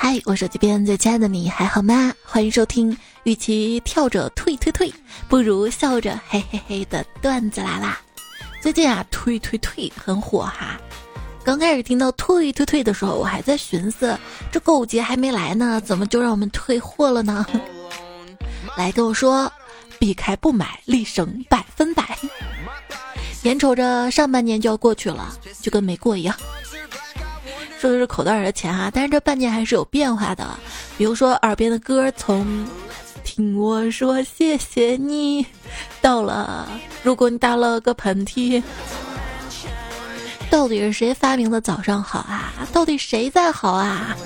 嗨，我手机边最亲爱的你还好吗？欢迎收听，与其跳着退退退，不如笑着嘿嘿嘿的段子来啦。最近啊，退退退很火哈。刚开始听到退退退的时候，我还在寻思，这购物节还没来呢，怎么就让我们退货了呢？来跟我说，避开不买，立省百分百。眼瞅着上半年就要过去了，就跟没过一样。说的是口袋里的钱啊，但是这半年还是有变化的。比如说耳边的歌，从听我说谢谢你，到了如果你打了个喷嚏，到底是谁发明的早上好啊？到底谁在好啊？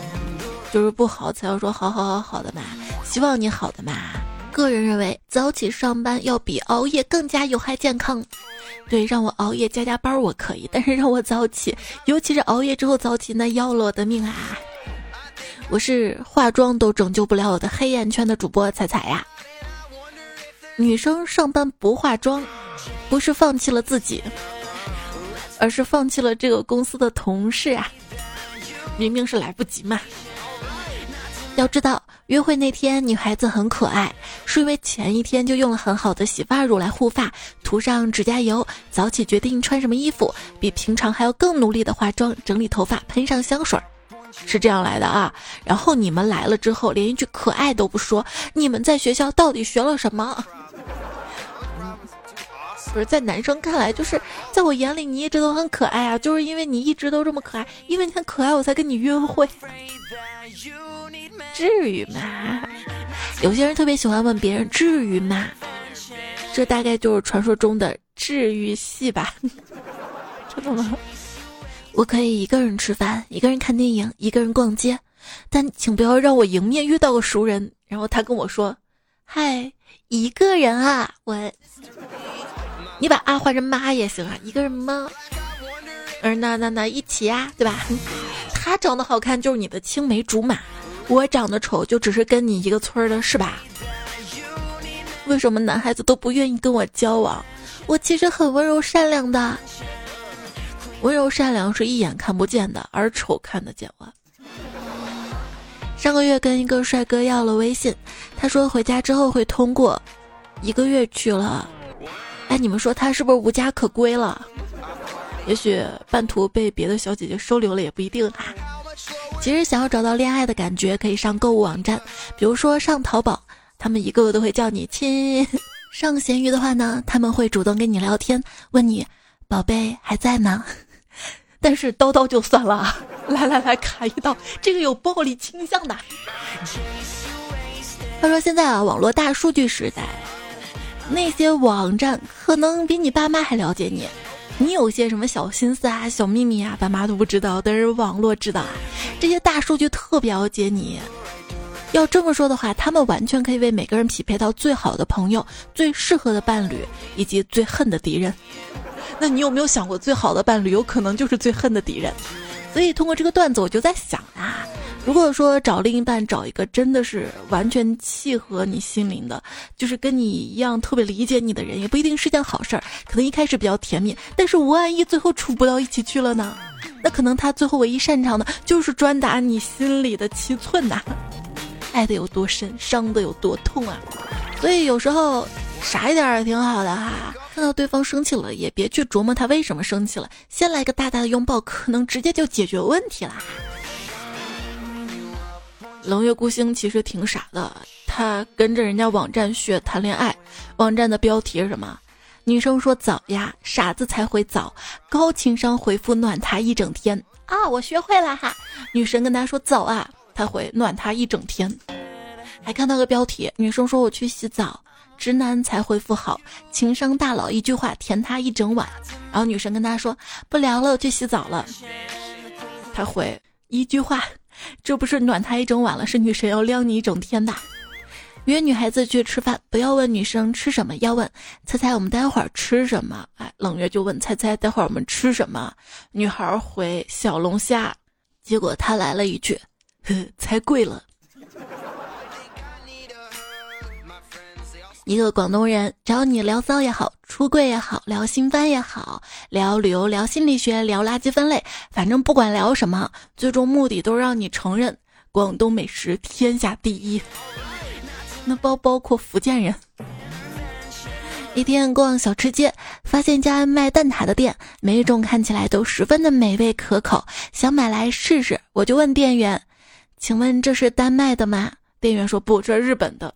就是不好才要说好好好好的嘛，希望你好的嘛。个人认为，早起上班要比熬夜更加有害健康。对，让我熬夜加加班我可以，但是让我早起，尤其是熬夜之后早起，那要了我的命啊！我是化妆都拯救不了我的黑眼圈的主播彩彩呀。女生上班不化妆，不是放弃了自己，而是放弃了这个公司的同事啊！明明是来不及嘛。要知道。约会那天，女孩子很可爱，是因为前一天就用了很好的洗发乳来护发，涂上指甲油，早起决定穿什么衣服，比平常还要更努力的化妆、整理头发、喷上香水，是这样来的啊。然后你们来了之后，连一句可爱都不说，你们在学校到底学了什么？不是在男生看来，就是在我眼里你一直都很可爱啊，就是因为你一直都这么可爱，因为你很可爱，我才跟你约会。至于吗？有些人特别喜欢问别人至于吗？这大概就是传说中的治愈系吧？真的吗？我可以一个人吃饭，一个人看电影，一个人逛街，但请不要让我迎面遇到个熟人，然后他跟我说：“嗨，一个人啊，我。”你把啊换成妈也行啊，一个人吗？嗯那那那一起啊，对吧？他长得好看就是你的青梅竹马。我长得丑，就只是跟你一个村的，是吧？为什么男孩子都不愿意跟我交往？我其实很温柔善良的，温柔善良是一眼看不见的，而丑看得见。我上个月跟一个帅哥要了微信，他说回家之后会通过，一个月去了，哎，你们说他是不是无家可归了？也许半途被别的小姐姐收留了，也不一定哈。其实想要找到恋爱的感觉，可以上购物网站，比如说上淘宝，他们一个个都会叫你亲；上闲鱼的话呢，他们会主动跟你聊天，问你宝贝还在吗。但是叨叨就算了，来来来，砍一刀，这个有暴力倾向的。他说现在啊，网络大数据时代，那些网站可能比你爸妈还了解你。你有些什么小心思啊、小秘密啊，爸妈都不知道，但是网络知道啊。这些大数据特别了解你。要这么说的话，他们完全可以为每个人匹配到最好的朋友、最适合的伴侣以及最恨的敌人。那你有没有想过，最好的伴侣有可能就是最恨的敌人？所以通过这个段子，我就在想啊。如果说找另一半找一个真的是完全契合你心灵的，就是跟你一样特别理解你的人，也不一定是件好事儿。可能一开始比较甜蜜，但是万一最后处不到一起去了呢？那可能他最后唯一擅长的就是专打你心里的七寸呐。爱的有多深，伤的有多痛啊！所以有时候傻一点也挺好的哈。看到对方生气了，也别去琢磨他为什么生气了，先来个大大的拥抱，可能直接就解决问题了。冷月孤星其实挺傻的，他跟着人家网站学谈恋爱。网站的标题是什么？女生说早呀，傻子才回早。高情商回复暖他一整天啊，我学会了哈。女神跟他说早啊，他回暖他一整天。还看到个标题，女生说我去洗澡，直男才回复好，情商大佬一句话甜他一整晚。然后女神跟他说不聊了，去洗澡了。他回一句话。这不是暖他一整晚了，是女神要晾你一整天的。约女孩子去吃饭，不要问女生吃什么，要问猜猜我们待会儿吃什么。哎，冷月就问猜猜待会儿我们吃什么。女孩回小龙虾，结果他来了一句，呵，猜贵了。一个广东人找你聊骚也好，出柜也好，聊新番也好，聊旅游，聊心理学，聊垃圾分类，反正不管聊什么，最终目的都让你承认广东美食天下第一，那包包括福建人。一天逛小吃街，发现家卖蛋挞的店，每一种看起来都十分的美味可口，想买来试试。我就问店员：“请问这是丹麦的吗？”店员说：“不，这是日本的。”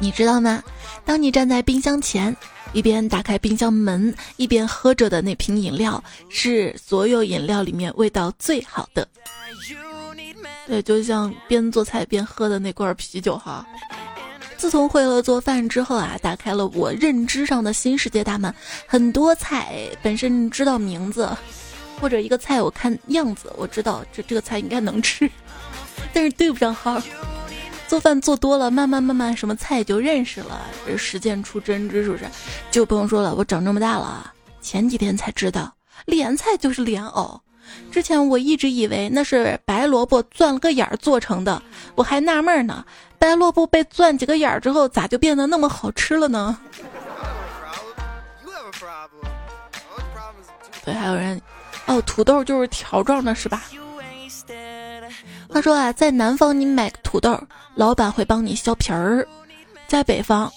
你知道吗？当你站在冰箱前，一边打开冰箱门，一边喝着的那瓶饮料，是所有饮料里面味道最好的。对，就像边做菜边喝的那罐啤酒哈。自从会了做饭之后啊，打开了我认知上的新世界大门。很多菜本身知道名字，或者一个菜我看样子，我知道这这个菜应该能吃，但是对不上号。做饭做多了，慢慢慢慢什么菜就认识了，这实践出真知，是不是？就不用说了，我长这么大了，前几天才知道莲菜就是莲藕。之前我一直以为那是白萝卜钻了个眼儿做成的，我还纳闷呢，白萝卜被钻几个眼儿之后，咋就变得那么好吃了呢？对，还有人，哦，土豆就是条状的，是吧？他说啊，在南方你买土豆，老板会帮你削皮儿；在北方，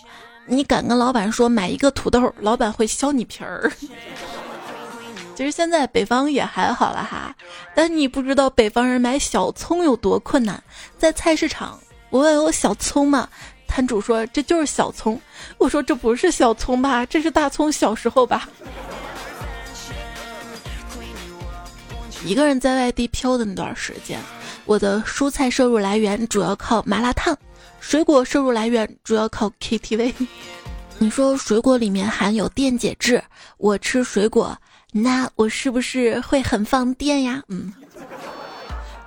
你敢跟老板说买一个土豆，老板会削你皮儿。其实现在北方也还好了哈，但你不知道北方人买小葱有多困难。在菜市场，我问我小葱吗？摊主说这就是小葱。我说这不是小葱吧？这是大葱小时候吧？一个人在外地漂的那段时间，我的蔬菜摄入来源主要靠麻辣烫，水果摄入来源主要靠 KTV。你说水果里面含有电解质，我吃水果。那我是不是会很放电呀？嗯，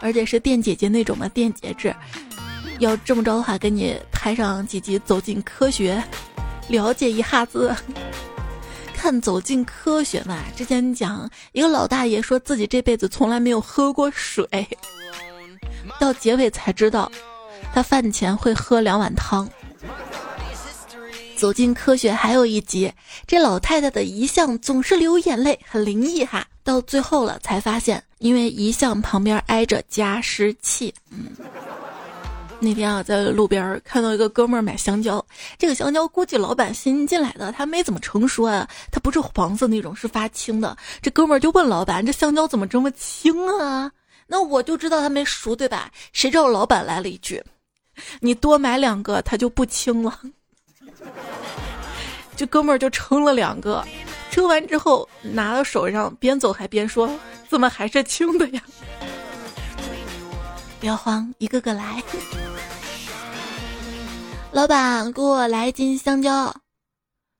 而且是电姐姐那种的，电解质。要这么着的话，给你拍上几集《走进科学》，了解一下子。看《走进科学》嘛，之前讲一个老大爷说自己这辈子从来没有喝过水，到结尾才知道，他饭前会喝两碗汤。走进科学还有一集，这老太太的遗像总是流眼泪，很灵异哈。到最后了才发现，因为遗像旁边挨着加湿器。嗯，那天啊，在路边看到一个哥们儿买香蕉，这个香蕉估计老板新进来的，他没怎么成熟啊，它不是黄色那种，是发青的。这哥们儿就问老板：“这香蕉怎么这么青啊？”那我就知道他没熟，对吧？谁知道老板来了一句：“你多买两个，它就不青了。”这哥们儿就称了两个，称完之后拿到手上，边走还边说：“怎么还是青的呀？” 不要慌，一个个来。老板，给我来一斤香蕉。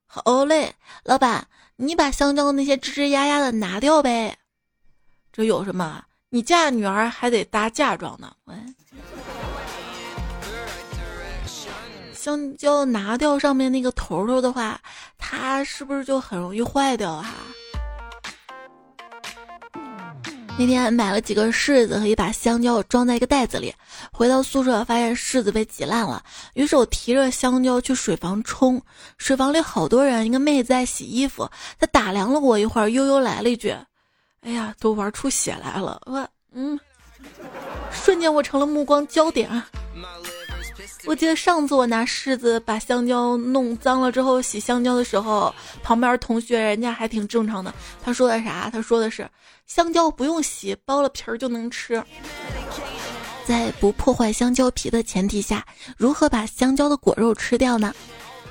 好嘞，老板，你把香蕉的那些吱吱呀呀的拿掉呗。这有什么？你嫁女儿还得搭嫁妆呢。喂。香蕉拿掉上面那个头头的话，它是不是就很容易坏掉啊？那天买了几个柿子和一把香蕉，装在一个袋子里，回到宿舍发现柿子被挤烂了，于是我提着香蕉去水房冲，水房里好多人，一个妹子在洗衣服，她打量了我一会儿，悠悠来了一句：“哎呀，都玩出血来了！”我嗯，瞬间我成了目光焦点。我记得上次我拿柿子把香蕉弄脏了之后洗香蕉的时候，旁边同学人家还挺正常的。他说的啥？他说的是香蕉不用洗，剥了皮儿就能吃。在不破坏香蕉皮的前提下，如何把香蕉的果肉吃掉呢？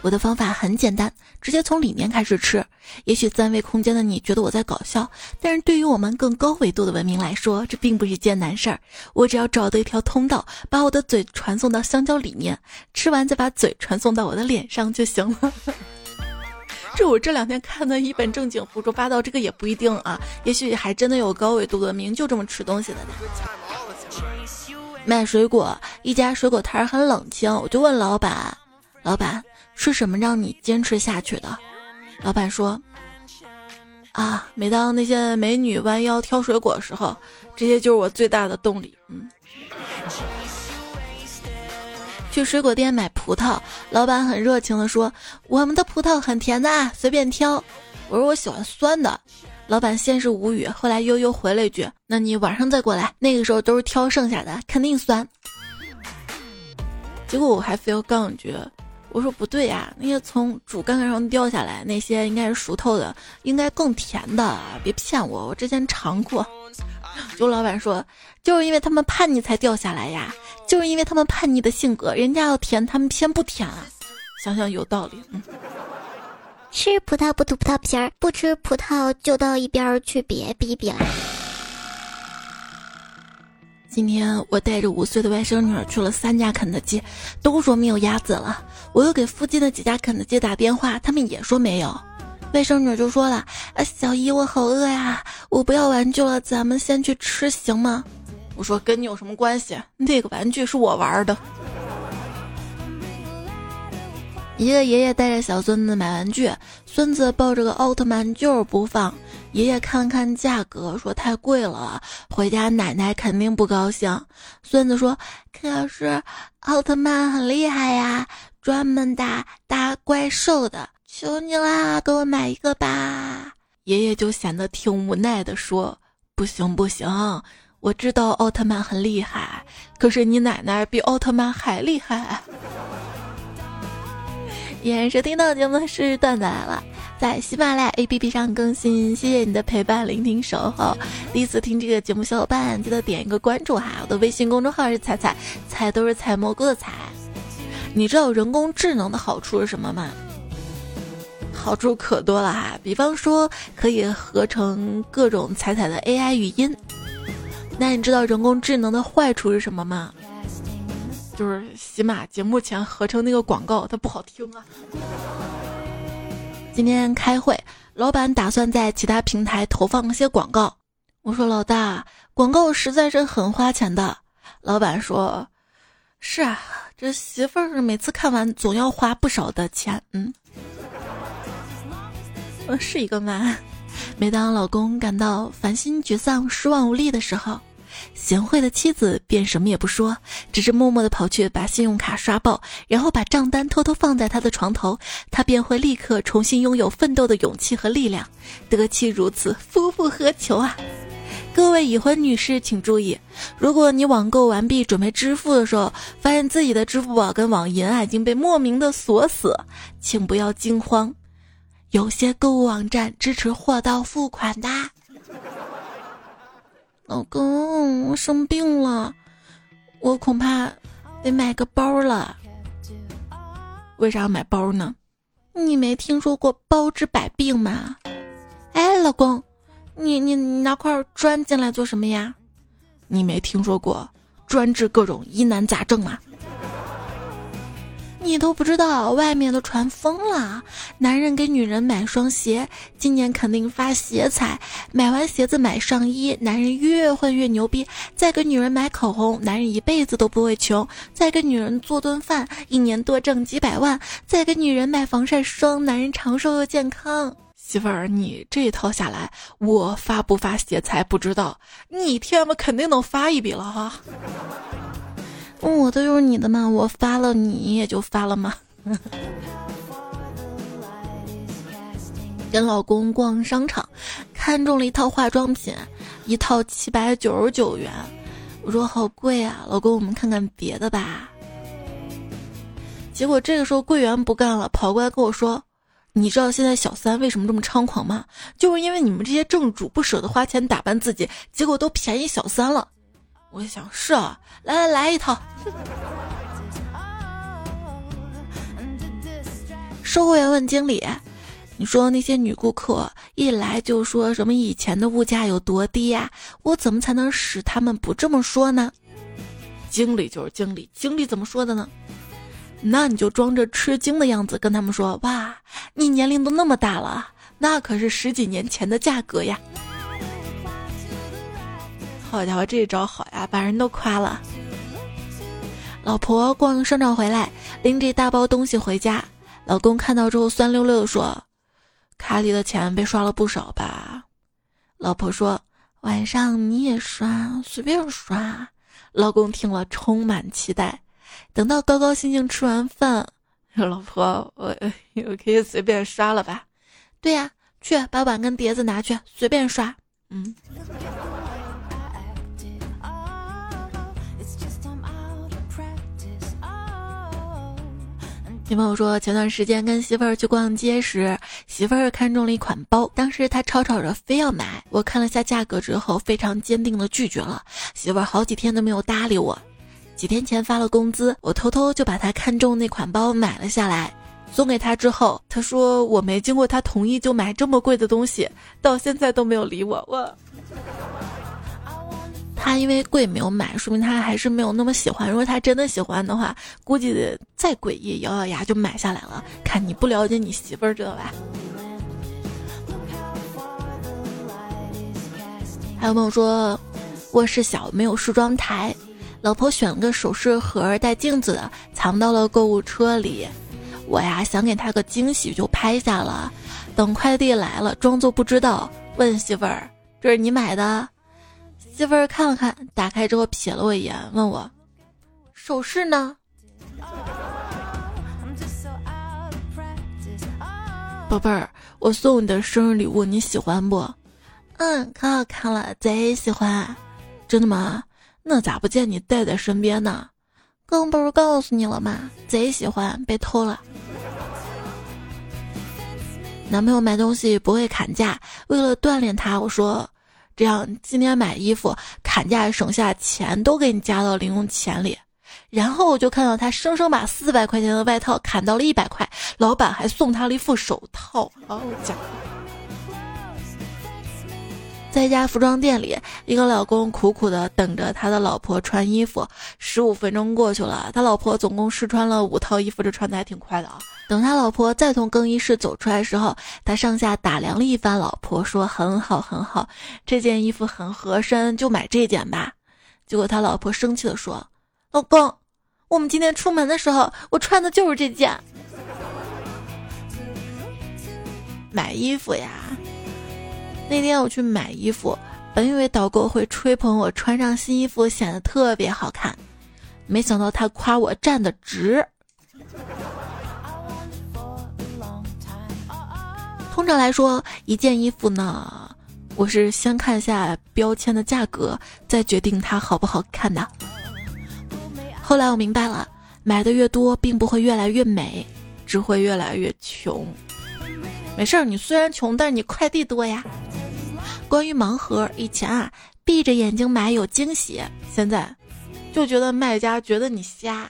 我的方法很简单，直接从里面开始吃。也许三维空间的你觉得我在搞笑，但是对于我们更高维度的文明来说，这并不是一件难事儿。我只要找到一条通道，把我的嘴传送到香蕉里面，吃完再把嘴传送到我的脸上就行了。这我这两天看的一本正经胡说八道，这个也不一定啊。也许还真的有高维度文明就这么吃东西的呢。卖水果，一家水果摊很冷清，我就问老板，老板。是什么让你坚持下去的？老板说：“啊，每当那些美女弯腰挑水果的时候，这些就是我最大的动力。”嗯。去水果店买葡萄，老板很热情的说：“我们的葡萄很甜的啊，随便挑。”我说：“我喜欢酸的。”老板先是无语，后来悠悠回了一句：“那你晚上再过来，那个时候都是挑剩下的，肯定酸。”结果我还非要杠一句，我说不对呀，那些从主干干上掉下来那些应该是熟透的，应该更甜的，别骗我，我之前尝过。刘老板说，就是因为他们叛逆才掉下来呀，就是因为他们叛逆的性格，人家要甜，他们偏不甜啊。想想有道理。嗯。吃葡萄不吐葡萄皮儿，不吃葡萄就到一边去别逼逼啦。今天我带着五岁的外甥女儿去了三家肯德基，都说没有鸭子了。我又给附近的几家肯德基打电话，他们也说没有。外甥女就说了：“啊，小姨，我好饿呀，我不要玩具了，咱们先去吃行吗？”我说：“跟你有什么关系？那个玩具是我玩的。”一个爷爷带着小孙子买玩具，孙子抱着个奥特曼就是不放。爷爷看了看价格，说太贵了，回家奶奶肯定不高兴。孙子说：“可是奥特曼很厉害呀，专门打打怪兽的，求你啦，给我买一个吧。”爷爷就显得挺无奈的说：“不行不行，我知道奥特曼很厉害，可是你奶奶比奥特曼还厉害。”依然收听到节目是段子来了，在喜马拉雅 APP 上更新，谢谢你的陪伴、聆听、守候。第一次听这个节目，小伙伴记得点一个关注哈。我的微信公众号是彩彩，彩都是采蘑菇的彩。你知道人工智能的好处是什么吗？好处可多了哈，比方说可以合成各种彩彩的 AI 语音。那你知道人工智能的坏处是什么吗？就是喜马节目前合成那个广告，它不好听啊。今天开会，老板打算在其他平台投放一些广告。我说老大，广告实在是很花钱的。老板说：“是啊，这媳妇儿每次看完总要花不少的钱。”嗯，我是一个妈。每当老公感到烦心、沮丧、失望无力的时候。贤惠的妻子便什么也不说，只是默默地跑去把信用卡刷爆，然后把账单偷偷放在他的床头，他便会立刻重新拥有奋斗的勇气和力量。得妻如此，夫复何求啊！各位已婚女士请注意，如果你网购完毕准备支付的时候，发现自己的支付宝跟网银啊已经被莫名的锁死，请不要惊慌，有些购物网站支持货到付款的。老公，我生病了，我恐怕得买个包了。为啥要买包呢？你没听说过包治百病吗？哎，老公，你你拿块砖进来做什么呀？你没听说过专治各种疑难杂症吗？你都不知道，外面都传疯了。男人给女人买双鞋，今年肯定发鞋财。买完鞋子买上衣，男人越混越牛逼。再给女人买口红，男人一辈子都不会穷。再给女人做顿饭，一年多挣几百万。再给女人买防晒霜，男人长寿又健康。媳妇儿，你这一套下来，我发不发鞋财不知道，你天吧肯定能发一笔了哈。我都是你的嘛，我发了你也就发了嘛。跟老公逛商场，看中了一套化妆品，一套七百九十九元。我说好贵啊，老公，我们看看别的吧。结果这个时候柜员不干了，跑过来跟我说：“你知道现在小三为什么这么猖狂吗？就是因为你们这些正主不舍得花钱打扮自己，结果都便宜小三了。”我想是啊，来来来一套。售货员问经理：“你说那些女顾客一来就说什么以前的物价有多低呀？我怎么才能使他们不这么说呢？”经理就是经理，经理怎么说的呢？那你就装着吃惊的样子跟他们说：“哇，你年龄都那么大了，那可是十几年前的价格呀。”好家伙，这一招好呀，把人都夸了。老婆逛商场回来，拎着一大包东西回家，老公看到之后酸溜溜的说：“卡里的钱被刷了不少吧？”老婆说：“晚上你也刷，随便刷。”老公听了充满期待。等到高高兴兴吃完饭，老婆，我 我可以随便刷了吧？对呀。去把碗跟碟子拿去，随便刷。嗯。女朋友说，前段时间跟媳妇儿去逛街时，媳妇儿看中了一款包，当时她吵吵着非要买，我看了下价格之后，非常坚定的拒绝了。媳妇儿好几天都没有搭理我，几天前发了工资，我偷偷就把她看中那款包买了下来，送给她之后，她说我没经过她同意就买这么贵的东西，到现在都没有理我，我。他因为贵没有买，说明他还是没有那么喜欢。如果他真的喜欢的话，估计再诡异，咬咬牙就买下来了。看你不了解你媳妇儿，知道吧？还有朋友说，卧室小没有梳妆台，老婆选了个首饰盒带镜子的，藏到了购物车里。我呀想给他个惊喜，就拍下了。等快递来了，装作不知道，问媳妇儿：“这是你买的？”媳妇儿看了看，打开之后瞥了我一眼，问我：“首饰呢？”宝贝儿，我送你的生日礼物你喜欢不？嗯，可好看了，贼喜欢。真的吗？那咋不见你带在身边呢？刚不是告诉你了吗？贼喜欢，被偷了。男朋友买东西不会砍价，为了锻炼他，我说。这样今天买衣服砍价省下钱都给你加到零用钱里，然后我就看到他生生把四百块钱的外套砍到了一百块，老板还送他了一副手套。好家伙！在一家服装店里，一个老公苦苦的等着他的老婆穿衣服，十五分钟过去了，他老婆总共试穿了五套衣服，这穿的还挺快的啊。等他老婆再从更衣室走出来的时候，他上下打量了一番，老婆说：“很好，很好，这件衣服很合身，就买这件吧。”结果他老婆生气的说：“老公，我们今天出门的时候，我穿的就是这件。买衣服呀，那天我去买衣服，本以为导购会吹捧我穿上新衣服显得特别好看，没想到他夸我站得直。”通常来说，一件衣服呢，我是先看一下标签的价格，再决定它好不好看的。后来我明白了，买的越多，并不会越来越美，只会越来越穷。没事儿，你虽然穷，但是你快递多呀。关于盲盒，以前啊，闭着眼睛买有惊喜，现在就觉得卖家觉得你瞎。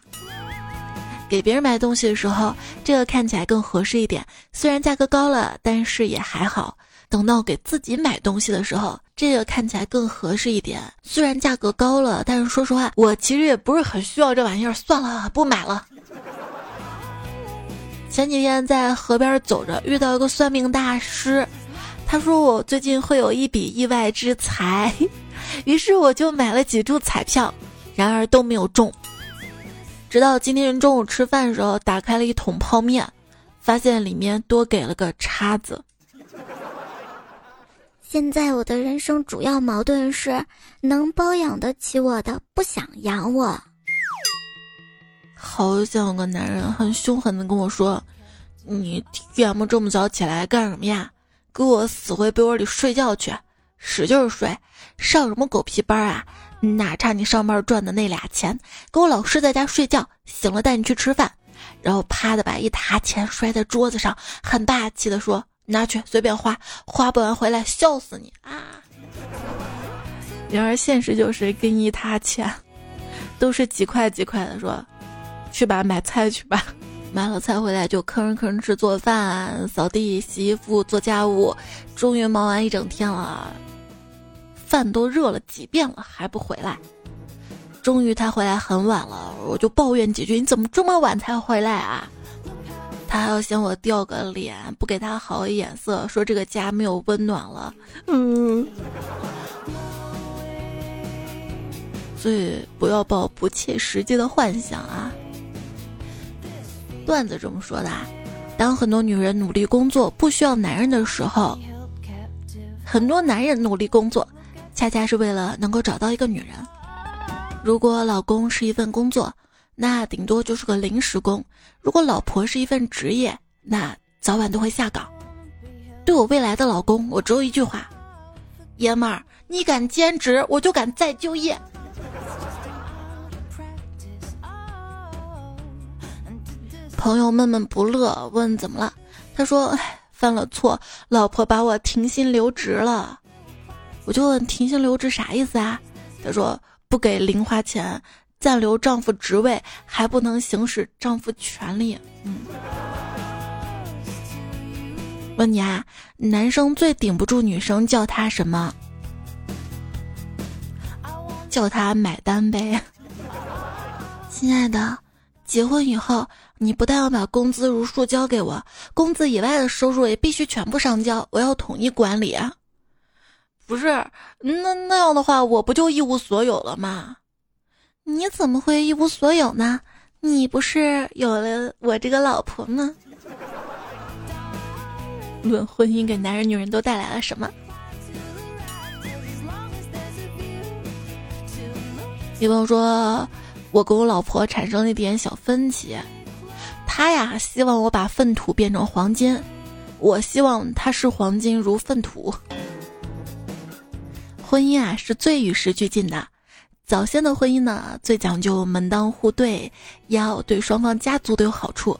给别人买东西的时候，这个看起来更合适一点，虽然价格高了，但是也还好。等到给自己买东西的时候，这个看起来更合适一点，虽然价格高了，但是说实话，我其实也不是很需要这玩意儿，算了，不买了。前几天在河边走着，遇到一个算命大师，他说我最近会有一笔意外之财，于是我就买了几注彩票，然而都没有中。直到今天中午吃饭的时候，打开了一桶泡面，发现里面多给了个叉子。现在我的人生主要矛盾是，能包养得起我的不想养我。好想有个男人很凶狠的跟我说：“你天么这么早起来干什么呀？给我死回被窝里睡觉去，使劲睡，上什么狗屁班啊？”哪差你上班赚的那俩钱？给我老师在家睡觉，醒了带你去吃饭。然后啪的把一沓钱摔在桌子上，很霸气的说：“拿去随便花，花不完回来笑死你啊！”然而现实就是给你一沓钱，都是几块几块的，说：“去吧，买菜去吧。”买了菜回来就吭哧吭哧做饭、扫地、洗衣服、做家务，终于忙完一整天了。饭都热了几遍了还不回来，终于他回来很晚了，我就抱怨几句：“你怎么这么晚才回来啊？”他还要嫌我掉个脸，不给他好眼色，说这个家没有温暖了。嗯，所以不要抱不切实际的幻想啊。段子这么说的：当很多女人努力工作不需要男人的时候，很多男人努力工作。恰恰是为了能够找到一个女人。如果老公是一份工作，那顶多就是个临时工；如果老婆是一份职业，那早晚都会下岗。对我未来的老公，我只有一句话：爷们儿，你敢兼职，我就敢再就业。朋友闷闷不乐，问怎么了？他说：“哎，犯了错，老婆把我停薪留职了。”我就问：“停薪留职啥意思啊？”他说：“不给零花钱，暂留丈夫职位，还不能行使丈夫权利。”嗯。问你啊，男生最顶不住女生叫他什么？叫他买单呗。亲爱的，结婚以后。你不但要把工资如数交给我，工资以外的收入也必须全部上交，我要统一管理啊！不是，那那样的话，我不就一无所有了吗？你怎么会一无所有呢？你不是有了我这个老婆吗？论婚姻给男人女人都带来了什么？比方说，我跟我老婆产生了一点小分歧。他呀，希望我把粪土变成黄金，我希望他是黄金如粪土。婚姻啊，是最与时俱进的。早先的婚姻呢，最讲究门当户对，要对双方家族都有好处。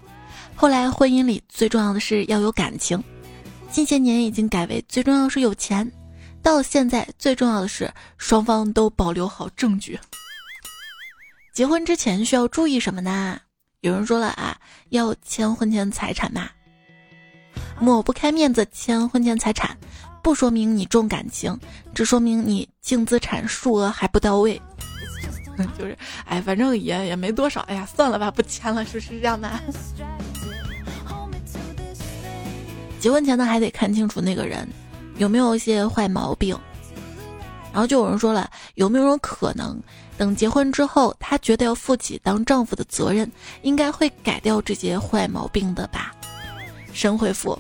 后来婚姻里最重要的是要有感情，近些年已经改为最重要是有钱，到现在最重要的是双方都保留好证据。结婚之前需要注意什么呢？有人说了啊，要签婚前财产嘛，抹不开面子签婚前财产，不说明你重感情，只说明你净资产数额还不到位。就是，哎，反正也也没多少，哎呀，算了吧，不签了，是不是这样的？结婚前呢，还得看清楚那个人有没有一些坏毛病。然后就有人说了，有没有种可能？等结婚之后，他觉得要负起当丈夫的责任，应该会改掉这些坏毛病的吧？神回复：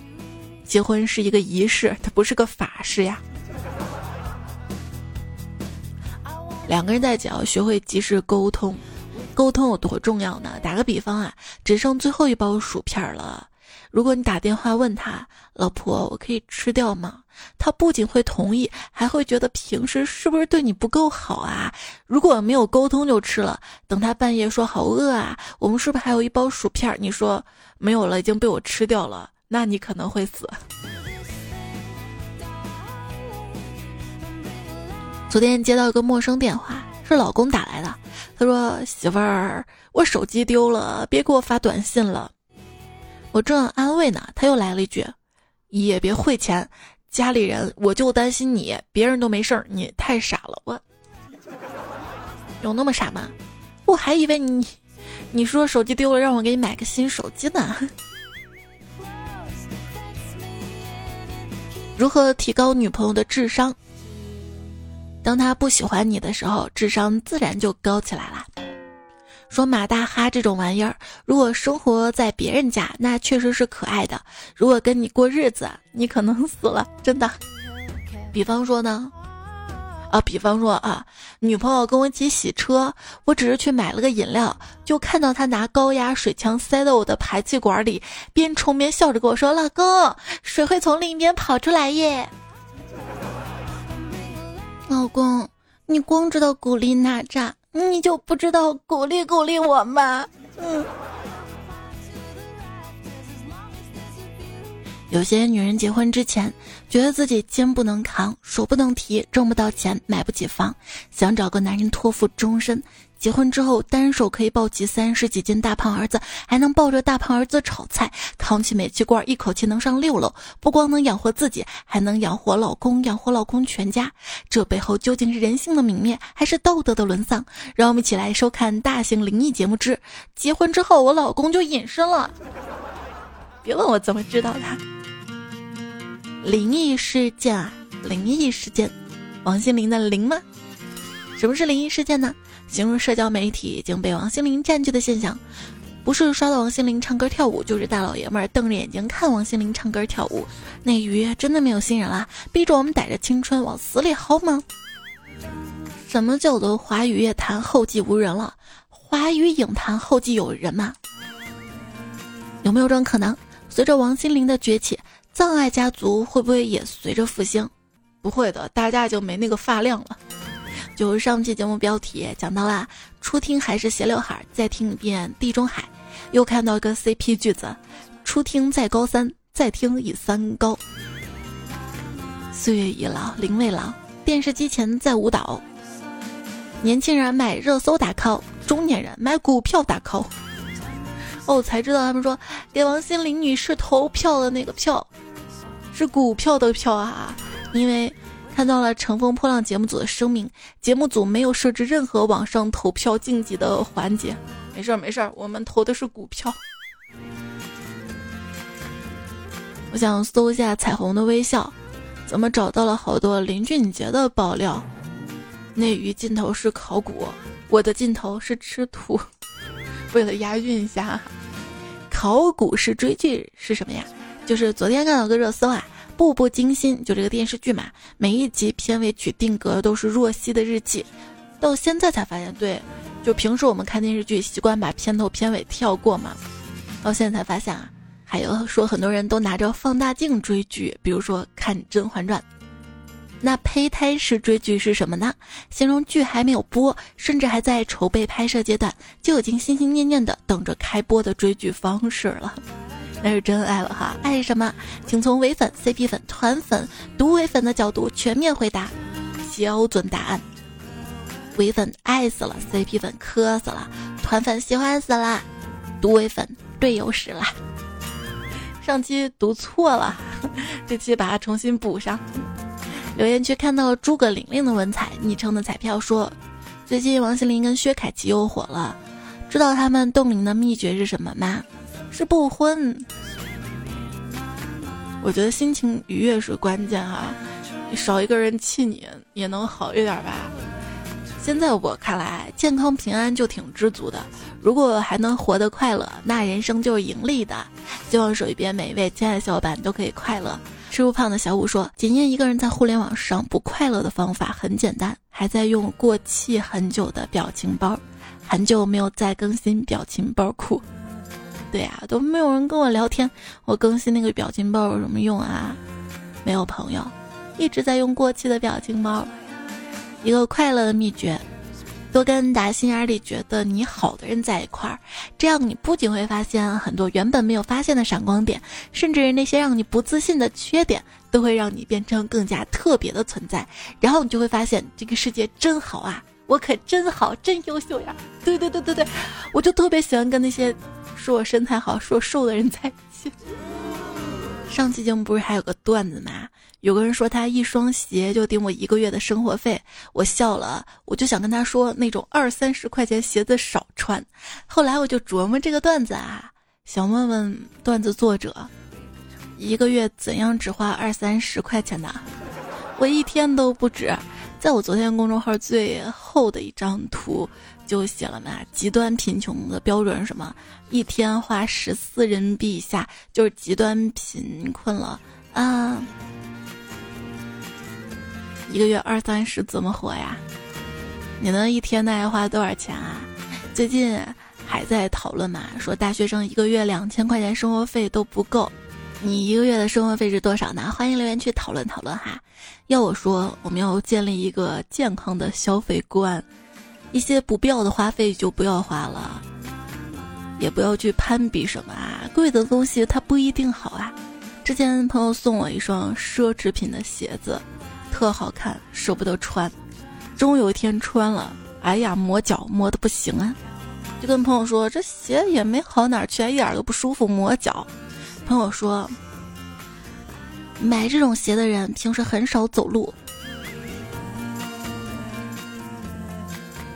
结婚是一个仪式，它不是个法式呀。两个人在一起要学会及时沟通，沟通有多重要呢？打个比方啊，只剩最后一包薯片了。如果你打电话问他，老婆，我可以吃掉吗？他不仅会同意，还会觉得平时是不是对你不够好啊？如果没有沟通就吃了，等他半夜说好饿啊，我们是不是还有一包薯片？你说没有了，已经被我吃掉了，那你可能会死。昨天接到一个陌生电话，是老公打来的，他说：“媳妇儿，我手机丢了，别给我发短信了。”我正安慰呢，他又来了一句：“也别汇钱，家里人我就担心你，别人都没事儿，你太傻了。”我有那么傻吗？我还以为你，你说手机丢了，让我给你买个新手机呢。如何提高女朋友的智商？当她不喜欢你的时候，智商自然就高起来了。说马大哈这种玩意儿，如果生活在别人家，那确实是可爱的；如果跟你过日子，你可能死了，真的。比方说呢，啊，比方说啊，女朋友跟我一起洗车，我只是去买了个饮料，就看到她拿高压水枪塞到我的排气管里，边冲边笑着跟我说：“老公，水会从另一边跑出来耶。”老公，你光知道鼓励娜扎。你就不知道鼓励鼓励我吗？嗯。有些女人结婚之前，觉得自己肩不能扛，手不能提，挣不到钱，买不起房，想找个男人托付终身。结婚之后，单手可以抱起三十几斤大胖儿子，还能抱着大胖儿子炒菜，扛起煤气罐一口气能上六楼。不光能养活自己，还能养活老公，养活老公全家。这背后究竟是人性的泯灭，还是道德的沦丧？让我们一起来收看大型灵异节目之《结婚之后我老公就隐身了》。别问我怎么知道的。灵异事件啊，灵异事件，王心凌的灵吗？什么是灵异事件呢？形容社交媒体已经被王心凌占据的现象，不是刷到王心凌唱歌跳舞，就是大老爷们儿瞪着眼睛看王心凌唱歌跳舞。那鱼真的没有新人了，逼着我们逮着青春往死里薅吗？什么叫做华语乐坛后继无人了？华语影坛后继有人吗？有没有这种可能？随着王心凌的崛起？葬爱家族会不会也随着复兴？不会的，大家就没那个发量了。就上期节目标题讲到了，初听还是斜刘海，再听一遍地中海，又看到一个 CP 句子：初听在高三，再听已三高。岁月已老，灵未老，电视机前在舞蹈。年轻人买热搜打 call，中年人买股票打 call。哦，才知道他们说给王心凌女士投票的那个票，是股票的票啊！因为看到了《乘风破浪》节目组的声明，节目组没有设置任何网上投票竞技的环节。没事儿没事儿，我们投的是股票。我想搜一下彩虹的微笑，怎么找到了好多林俊杰的爆料？内娱尽头是考古，我的尽头是吃土。为了押韵一下，考古是追剧是什么呀？就是昨天看到个热搜啊，《步步惊心》就这个电视剧嘛，每一集片尾曲定格都是若曦的日记，到现在才发现，对，就平时我们看电视剧习惯把片头片尾跳过嘛，到现在才发现啊，还有说很多人都拿着放大镜追剧，比如说看《甄嬛传》。那胚胎式追剧是什么呢？形容剧还没有播，甚至还在筹备拍摄阶段，就已经心心念念的等着开播的追剧方式了。那是真爱了哈！爱什么？请从唯粉、CP 粉、团粉、独唯粉的角度全面回答。标准答案：唯粉爱死了，CP 粉磕死了，团粉喜欢死了，独唯粉队友死了。上期读错了，这期把它重新补上。留言区看到诸葛玲玲的文采，昵称的彩票说：“最近王心凌跟薛凯琪又火了，知道他们冻龄的秘诀是什么吗？是不婚。我觉得心情愉悦是关键哈，少一个人气你也能好一点吧。现在我看来，健康平安就挺知足的。如果还能活得快乐，那人生就是盈利的。希望手一边每一位亲爱的小伙伴都可以快乐。”吃不胖的小五说：“检验一个人在互联网上不快乐的方法很简单，还在用过气很久的表情包，很久没有再更新表情包库。对呀，都没有人跟我聊天，我更新那个表情包有什么用啊？没有朋友，一直在用过期的表情包。一个快乐的秘诀。”多跟打心眼里觉得你好的人在一块儿，这样你不仅会发现很多原本没有发现的闪光点，甚至那些让你不自信的缺点，都会让你变成更加特别的存在。然后你就会发现这个世界真好啊，我可真好，真优秀呀！对对对对对，我就特别喜欢跟那些说我身材好、说瘦的人在一起。上期节目不是还有个段子吗？有个人说他一双鞋就顶我一个月的生活费，我笑了，我就想跟他说那种二三十块钱鞋子少穿。后来我就琢磨这个段子啊，想问问段子作者，一个月怎样只花二三十块钱呢？我一天都不止。在我昨天公众号最后的一张图就写了嘛，极端贫穷的标准是什么？一天花十四人民币以下就是极端贫困了啊。一个月二三十怎么活呀？你能一天大概花多少钱啊？最近还在讨论嘛，说大学生一个月两千块钱生活费都不够。你一个月的生活费是多少呢？欢迎留言区讨论讨论哈。要我说，我们要建立一个健康的消费观，一些不必要的花费就不要花了，也不要去攀比什么啊。贵的东西它不一定好啊。之前朋友送我一双奢侈品的鞋子。特好看，舍不得穿，终有一天穿了，哎呀，磨脚磨的不行啊！就跟朋友说，这鞋也没好哪去，一点都不舒服，磨脚。朋友说，买这种鞋的人平时很少走路，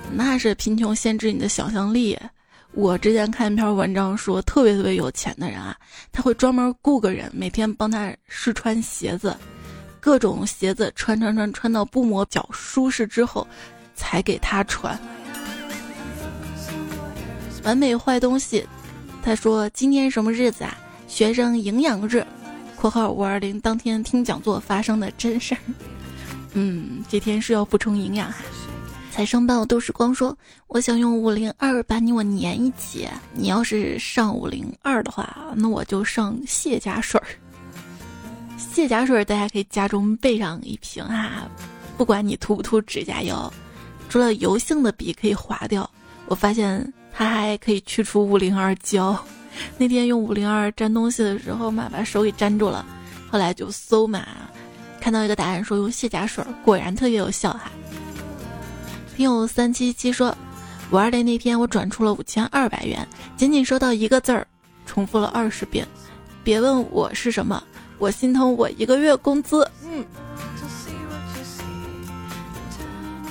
那是贫穷限制你的想象力。我之前看一篇文章说，特别特别有钱的人啊，他会专门雇个人，每天帮他试穿鞋子。各种鞋子穿穿穿穿到不磨脚舒适之后，才给他穿。完美坏东西，他说今天什么日子啊？学生营养日（括号五二零当天听讲座发生的真事儿）。嗯，这天是要补充营养哈。财生伴我都是光说，我想用五零二把你我粘一起。你要是上五零二的话，那我就上卸甲水儿。卸甲水儿大家可以家中备上一瓶哈，不管你涂不涂指甲油，除了油性的笔可以划掉，我发现它还可以去除五零二胶。那天用五零二粘东西的时候嘛，把手给粘住了，后来就搜嘛，看到一个答案说用卸甲水，果然特别有效哈。听友三七七说，五二零那天我转出了五千二百元，仅仅收到一个字儿，重复了二十遍，别问我是什么，我心疼我一个月工资。嗯，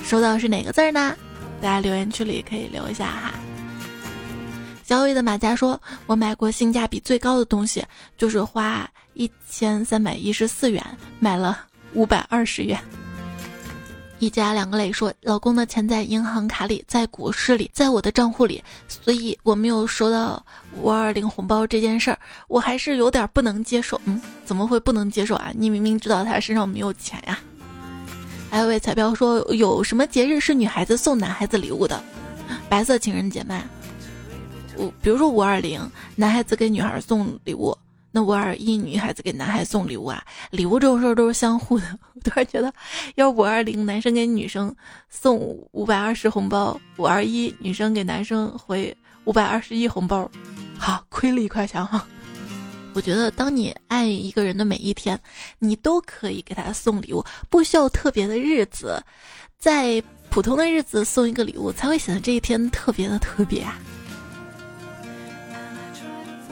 收到是哪个字儿呢？大家留言区里可以留一下哈。小伟的马甲说：“我买过性价比最高的东西，就是花一千三百一十四元买了五百二十元。”一家两个磊说：“老公的钱在银行卡里，在股市里，在我的账户里，所以我没有收到五二零红包这件事儿，我还是有点不能接受。嗯，怎么会不能接受啊？你明明知道他身上没有钱呀。”还有位彩票说：“有什么节日是女孩子送男孩子礼物的？白色情人节吗？”比如说五二零，男孩子给女孩送礼物，那五二一女孩子给男孩送礼物啊，礼物这种事儿都是相互的。我突然觉得，要五二零男生给女生送五百二十红包，五二一女生给男生回五百二十一红包，好，亏了一块钱哈。我觉得，当你爱一个人的每一天，你都可以给他送礼物，不需要特别的日子，在普通的日子送一个礼物，才会显得这一天特别的特别啊。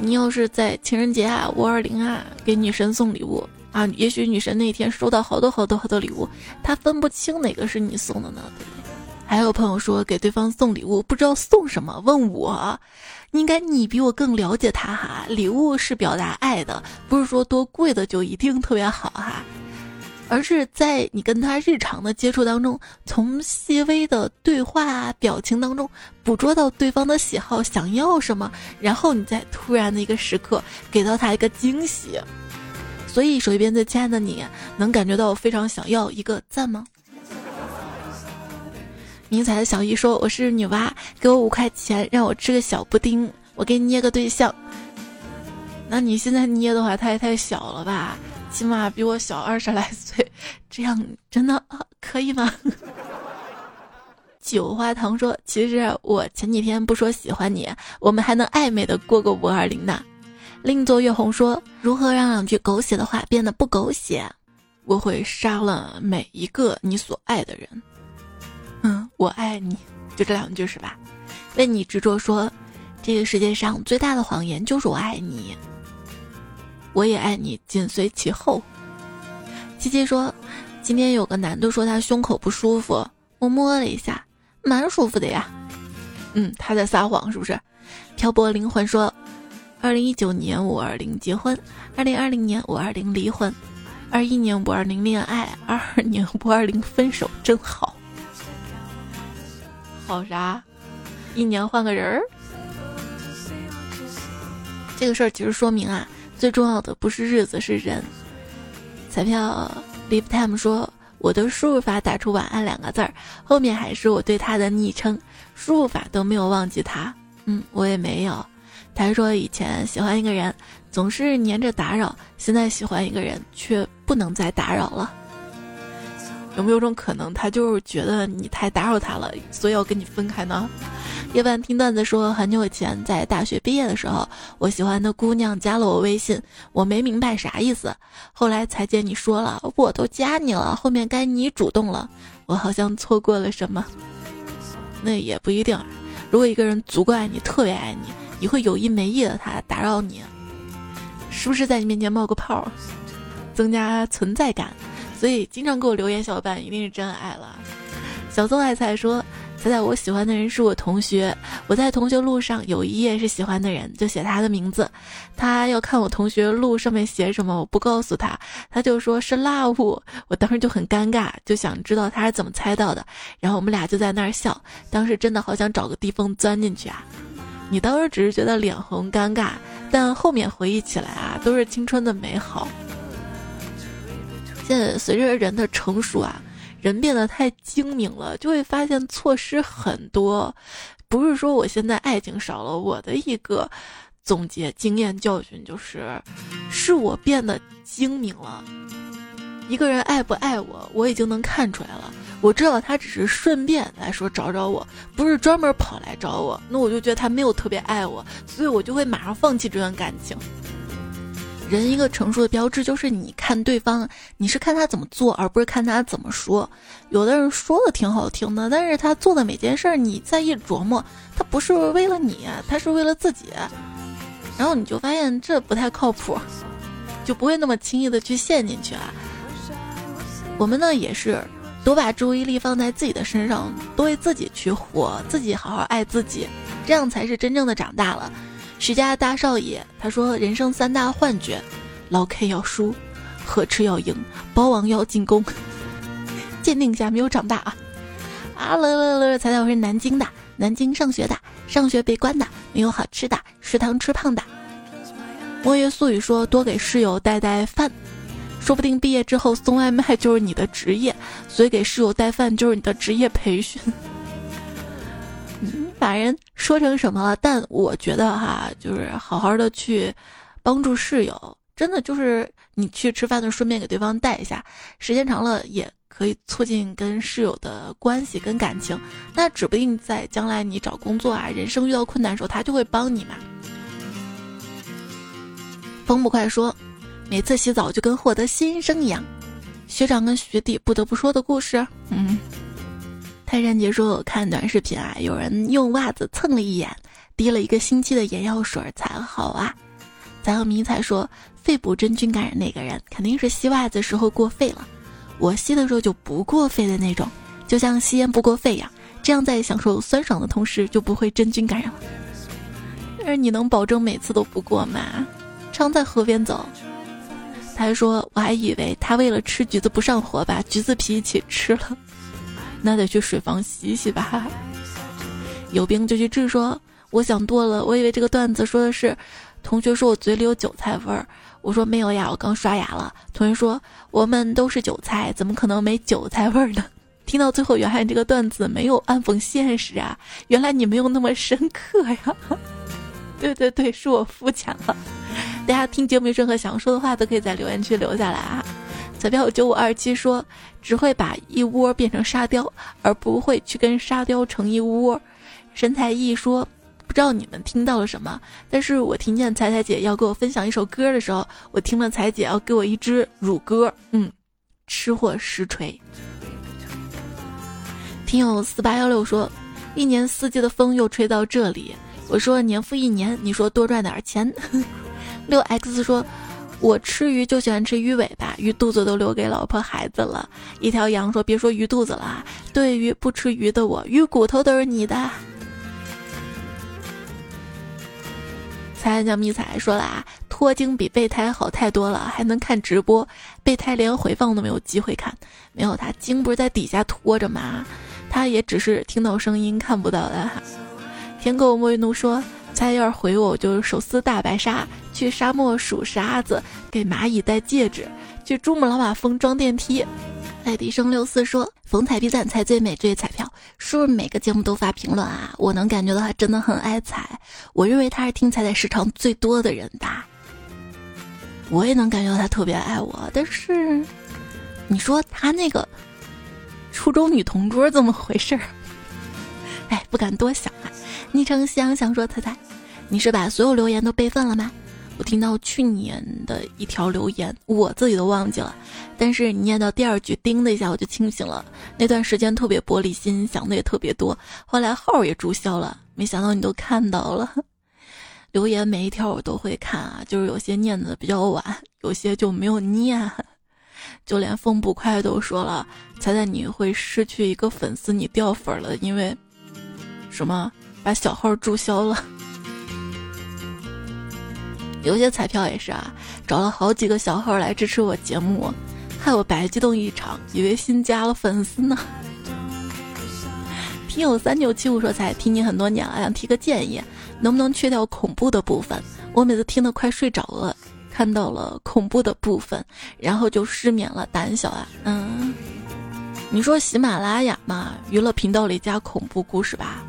你要是在情人节啊、五二零啊给女神送礼物啊，也许女神那天收到好多好多好多礼物，她分不清哪个是你送的呢，对不对？还有朋友说给对方送礼物不知道送什么，问我，应该你比我更了解他哈。礼物是表达爱的，不是说多贵的就一定特别好哈。而是在你跟他日常的接触当中，从细微的对话、啊表情当中捕捉到对方的喜好、想要什么，然后你在突然的一个时刻给到他一个惊喜。所以手一边最亲爱的你，能感觉到我非常想要一个赞吗？迷彩的小姨说：“我是女娲，给我五块钱让我吃个小布丁，我给你捏个对象。那你现在捏的话，太也太小了吧？”起码比我小二十来岁，这样真的可以吗？九花糖说：“其实我前几天不说喜欢你，我们还能暧昧的过个五二零呢。”另座月红说：“如何让两句狗血的话变得不狗血？我会杀了每一个你所爱的人。”嗯，我爱你，就这两句是吧？为你执着说，这个世界上最大的谎言就是我爱你。我也爱你，紧随其后。七七说，今天有个男的说他胸口不舒服，我摸了一下，蛮舒服的呀。嗯，他在撒谎是不是？漂泊灵魂说，二零一九年五二零结婚，二零二零年五二零离婚，二一年五二零恋爱，二二年五二零分手，真好。好啥？一年换个人儿？这个事儿其实说明啊。最重要的不是日子，是人。彩票 live time 说，我的输入法打出“晚安”两个字儿，后面还是我对他的昵称，输入法都没有忘记他。嗯，我也没有。他说以前喜欢一个人，总是黏着打扰，现在喜欢一个人，却不能再打扰了。有没有种可能，他就是觉得你太打扰他了，所以要跟你分开呢？夜半听段子说，很久以前在大学毕业的时候，我喜欢的姑娘加了我微信，我没明白啥意思，后来才见你说了，我都加你了，后面该你主动了，我好像错过了什么。那也不一定，如果一个人足够爱你，特别爱你，你会有意没意的他打扰你，是不是在你面前冒个泡，增加存在感？所以经常给我留言小伙伴一定是真爱了。小松爱菜说。猜猜我喜欢的人是我同学，我在同学录上有一页是喜欢的人，就写他的名字。他要看我同学录上面写什么，我不告诉他，他就说是 love。我当时就很尴尬，就想知道他是怎么猜到的。然后我们俩就在那儿笑，当时真的好想找个地缝钻进去啊！你当时只是觉得脸红尴尬，但后面回忆起来啊，都是青春的美好。现在随着人的成熟啊。人变得太精明了，就会发现错失很多。不是说我现在爱情少了，我的一个总结经验教训就是，是我变得精明了。一个人爱不爱我，我已经能看出来了。我知道他只是顺便来说找找我，不是专门跑来找我。那我就觉得他没有特别爱我，所以我就会马上放弃这段感情。人一个成熟的标志就是你看对方，你是看他怎么做，而不是看他怎么说。有的人说的挺好听的，但是他做的每件事儿，你再一琢磨，他不是为了你，他是为了自己。然后你就发现这不太靠谱，就不会那么轻易的去陷进去啊。我们呢也是多把注意力放在自己的身上，多为自己去活，自己好好爱自己，这样才是真正的长大了。徐家大少爷他说：“人生三大幻觉，老 K 要输，何吃要赢，包王要进攻。鉴定一下没有长大啊！啊乐乐乐！猜猜我是南京的，南京上学的，上学被关的，没有好吃的，食堂吃胖的。莫言素语说：多给室友带带饭，说不定毕业之后送外卖就是你的职业，所以给室友带饭就是你的职业培训。”把人说成什么了？但我觉得哈，就是好好的去帮助室友，真的就是你去吃饭的顺便给对方带一下，时间长了也可以促进跟室友的关系跟感情。那指不定在将来你找工作啊，人生遇到困难的时候，他就会帮你嘛。风不快说，每次洗澡就跟获得新生一样。学长跟学弟不得不说的故事，嗯。泰山杰说：“我看短视频啊，有人用袜子蹭了一眼，滴了一个星期的眼药水才好啊。”咱和迷彩说：“肺部真菌感染那个人肯定是吸袜子时候过肺了。我吸的时候就不过肺的那种，就像吸烟不过肺一样，这样在享受酸爽的同时就不会真菌感染了。但是你能保证每次都不过吗？常在河边走。”他说：“我还以为他为了吃橘子不上火，把橘子皮一起吃了。”那得去水房洗洗吧。有病就去治。说我想多了，我以为这个段子说的是，同学说我嘴里有韭菜味儿，我说没有呀，我刚刷牙了。同学说我们都是韭菜，怎么可能没韭菜味儿呢？听到最后，原来这个段子没有暗讽现实啊，原来你没有那么深刻呀。对对对，是我肤浅了。大家听节目有任何想说的话，都可以在留言区留下来啊。彩票九五二七说，只会把一窝变成沙雕，而不会去跟沙雕成一窝。神采奕说，不知道你们听到了什么，但是我听见彩彩姐要给我分享一首歌的时候，我听了彩姐要给我一支乳鸽，嗯，吃货实锤。听友四八幺六说，一年四季的风又吹到这里，我说年复一年，你说多赚点钱。六 x 说。我吃鱼就喜欢吃鱼尾巴，鱼肚子都留给老婆孩子了。一条羊说：“别说鱼肚子了，对于不吃鱼的我，鱼骨头都是你的。”彩叫迷彩说了啊，脱精比备胎好太多了，还能看直播，备胎连回放都没有机会看，没有他精不是在底下拖着吗？他也只是听到声音看不到的。天狗莫云怒说。他要是回我，我就手撕大白鲨，去沙漠数沙子，给蚂蚁戴戒指，去珠穆朗玛峰装电梯。爱迪生六四说：“逢彩必赞，彩最美，最彩票。”是不是每个节目都发评论啊？我能感觉到他真的很爱彩。我认为他是听彩彩时长最多的人吧。我也能感觉到他特别爱我，但是你说他那个初中女同桌怎么回事？哎，不敢多想啊。昵称香香说：“彩彩，你是把所有留言都备份了吗？我听到去年的一条留言，我自己都忘记了。但是你念到第二句，叮的一下我就清醒了。那段时间特别玻璃心，想的也特别多。后来号也注销了，没想到你都看到了。留言每一条我都会看啊，就是有些念的比较晚，有些就没有念。就连风不快都说了，彩彩你会失去一个粉丝，你掉粉了，因为什么？”把小号注销了，有些彩票也是啊，找了好几个小号来支持我节目，害我白激动一场，以为新加了粉丝呢。听友三九七五说才听你很多年了，想提个建议，能不能去掉恐怖的部分？我每次听的快睡着了，看到了恐怖的部分，然后就失眠了，胆小啊。嗯，你说喜马拉雅嘛，娱乐频道里加恐怖故事吧。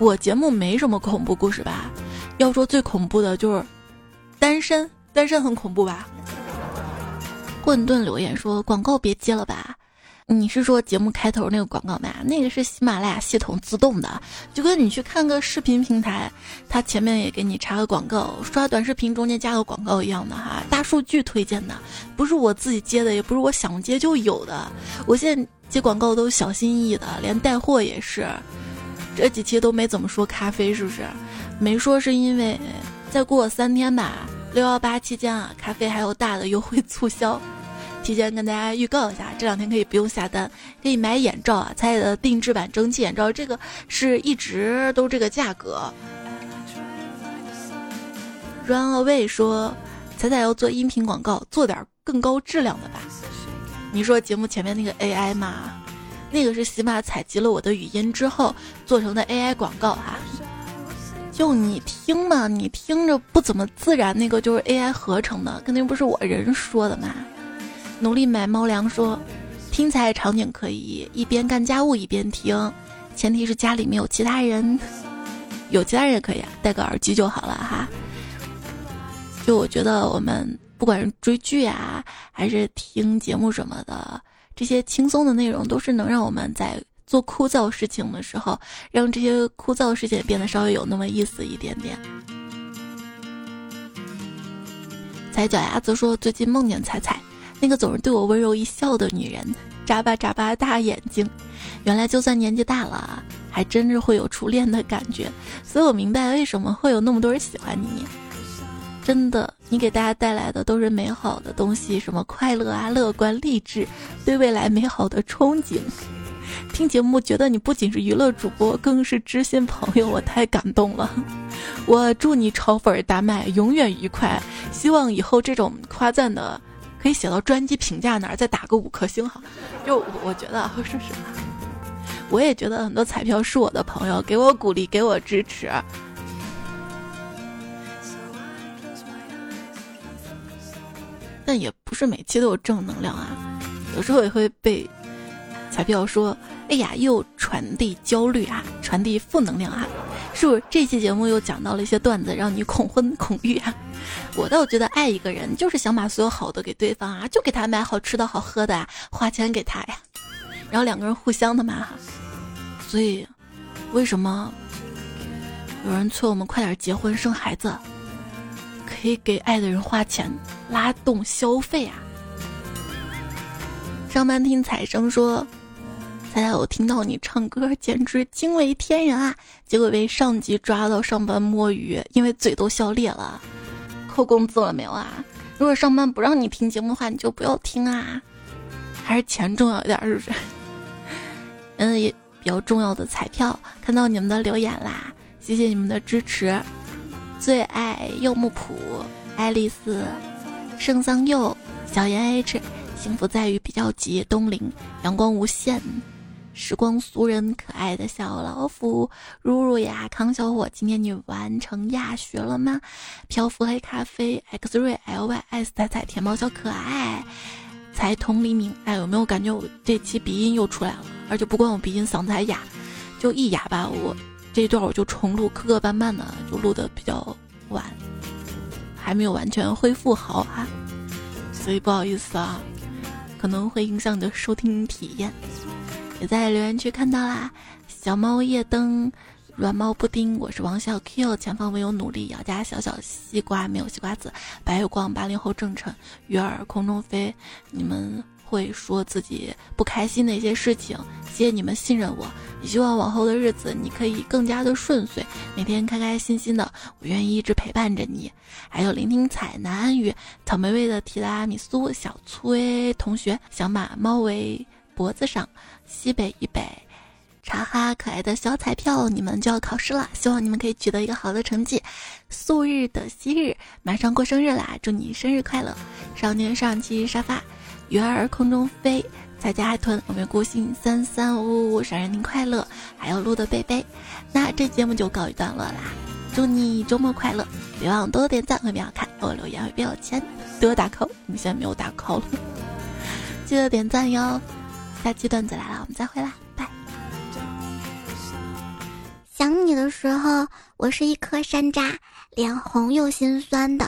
我节目没什么恐怖故事吧，要说最恐怖的就是单身，单身很恐怖吧？混沌留言说广告别接了吧。你是说节目开头那个广告吗？那个是喜马拉雅系统自动的，就跟你去看个视频平台，它前面也给你插个广告，刷短视频中间加个广告一样的哈，大数据推荐的，不是我自己接的，也不是我想接就有的。我现在接广告都小心翼翼的，连带货也是，这几期都没怎么说咖啡，是不是？没说是因为再过三天吧，六幺八期间啊，咖啡还有大的优惠促销。提前跟大家预告一下，这两天可以不用下单，可以买眼罩啊，彩彩的定制版蒸汽眼罩，这个是一直都这个价格。Run away 说，彩彩要做音频广告，做点更高质量的吧。你说节目前面那个 AI 吗？那个是喜马采集了我的语音之后做成的 AI 广告哈。就你听嘛，你听着不怎么自然，那个就是 AI 合成的，肯定不是我人说的嘛。努力买猫粮说，听彩场景可以一边干家务一边听，前提是家里没有其他人，有其他人也可以啊，戴个耳机就好了哈。就我觉得我们不管是追剧啊，还是听节目什么的，这些轻松的内容都是能让我们在做枯燥事情的时候，让这些枯燥事情变得稍微有那么意思一点点。踩脚丫子说，最近梦见彩彩。那个总是对我温柔一笑的女人，眨巴眨巴大眼睛，原来就算年纪大了，还真是会有初恋的感觉。所以我明白为什么会有那么多人喜欢你。真的，你给大家带来的都是美好的东西，什么快乐啊、乐观、励志，对未来美好的憧憬。听节目觉得你不仅是娱乐主播，更是知心朋友，我太感动了。我祝你炒粉大卖，永远愉快。希望以后这种夸赞的。可以写到专辑评价那儿，再打个五颗星哈。就我觉得 是什么？我也觉得很多彩票是我的朋友，给我鼓励，给我支持。但也不是每期都有正能量啊，有时候也会被彩票说：“哎呀，又传递焦虑啊，传递负能量啊。”是不是这期节目又讲到了一些段子，让你恐婚恐育啊？我倒觉得爱一个人就是想把所有好的给对方啊，就给他买好吃的好喝的，啊花钱给他呀，然后两个人互相的嘛。所以，为什么有人催我们快点结婚生孩子？可以给爱的人花钱，拉动消费啊。上班听彩声说。彩彩，我听到你唱歌，简直惊为天人啊！结果被上级抓到上班摸鱼，因为嘴都笑裂了，扣工资了没有啊？如果上班不让你听节目的话，你就不要听啊！还是钱重要一点，是不是？嗯，也比较重要的彩票，看到你们的留言啦，谢谢你们的支持。最爱柚木浦、爱丽丝、圣桑柚、小妍 H，幸福在于比较急，东林阳光无限。时光俗人，可爱的小老虎，如如呀，康小伙，今天你完成亚学了吗？漂浮黑咖啡，X 瑞 L Y S 彩彩，甜猫小可爱，才同黎明。哎，有没有感觉我这期鼻音又出来了？而且不光我鼻音，嗓子还哑，就一哑吧，我这段我就重录，磕磕绊绊的，就录的比较晚，还没有完全恢复好啊，所以不好意思啊，可能会影响你的收听体验。也在留言区看到啦，小猫夜灯，软猫布丁，我是王小 Q，前方唯有努力，咬家小小西瓜没有西瓜子，白月光，八零后正晨，鱼儿空中飞，你们会说自己不开心的一些事情，谢谢你们信任我，也希望往后的日子你可以更加的顺遂，每天开开心心的，我愿意一直陪伴着你。还有聆听彩南安语，草莓味的提拉米苏，小崔同学小马猫围脖子上。西北以北，茶哈可爱的小彩票，你们就要考试了，希望你们可以取得一个好的成绩。素日的昔日，马上过生日啦，祝你生日快乐！少年上期沙发，鱼儿空中飞，在家海豚，我们孤星三三五五，生日您快乐！还有鹿的贝贝，那这节目就告一段落啦，祝你周末快乐！别忘多多点赞和秒看，多留言会变有钱，多打 call，你现在没有打 call 了，记得点赞哟。下期段子来了，我们再回来，拜。想你的时候，我是一颗山楂，脸红又心酸的，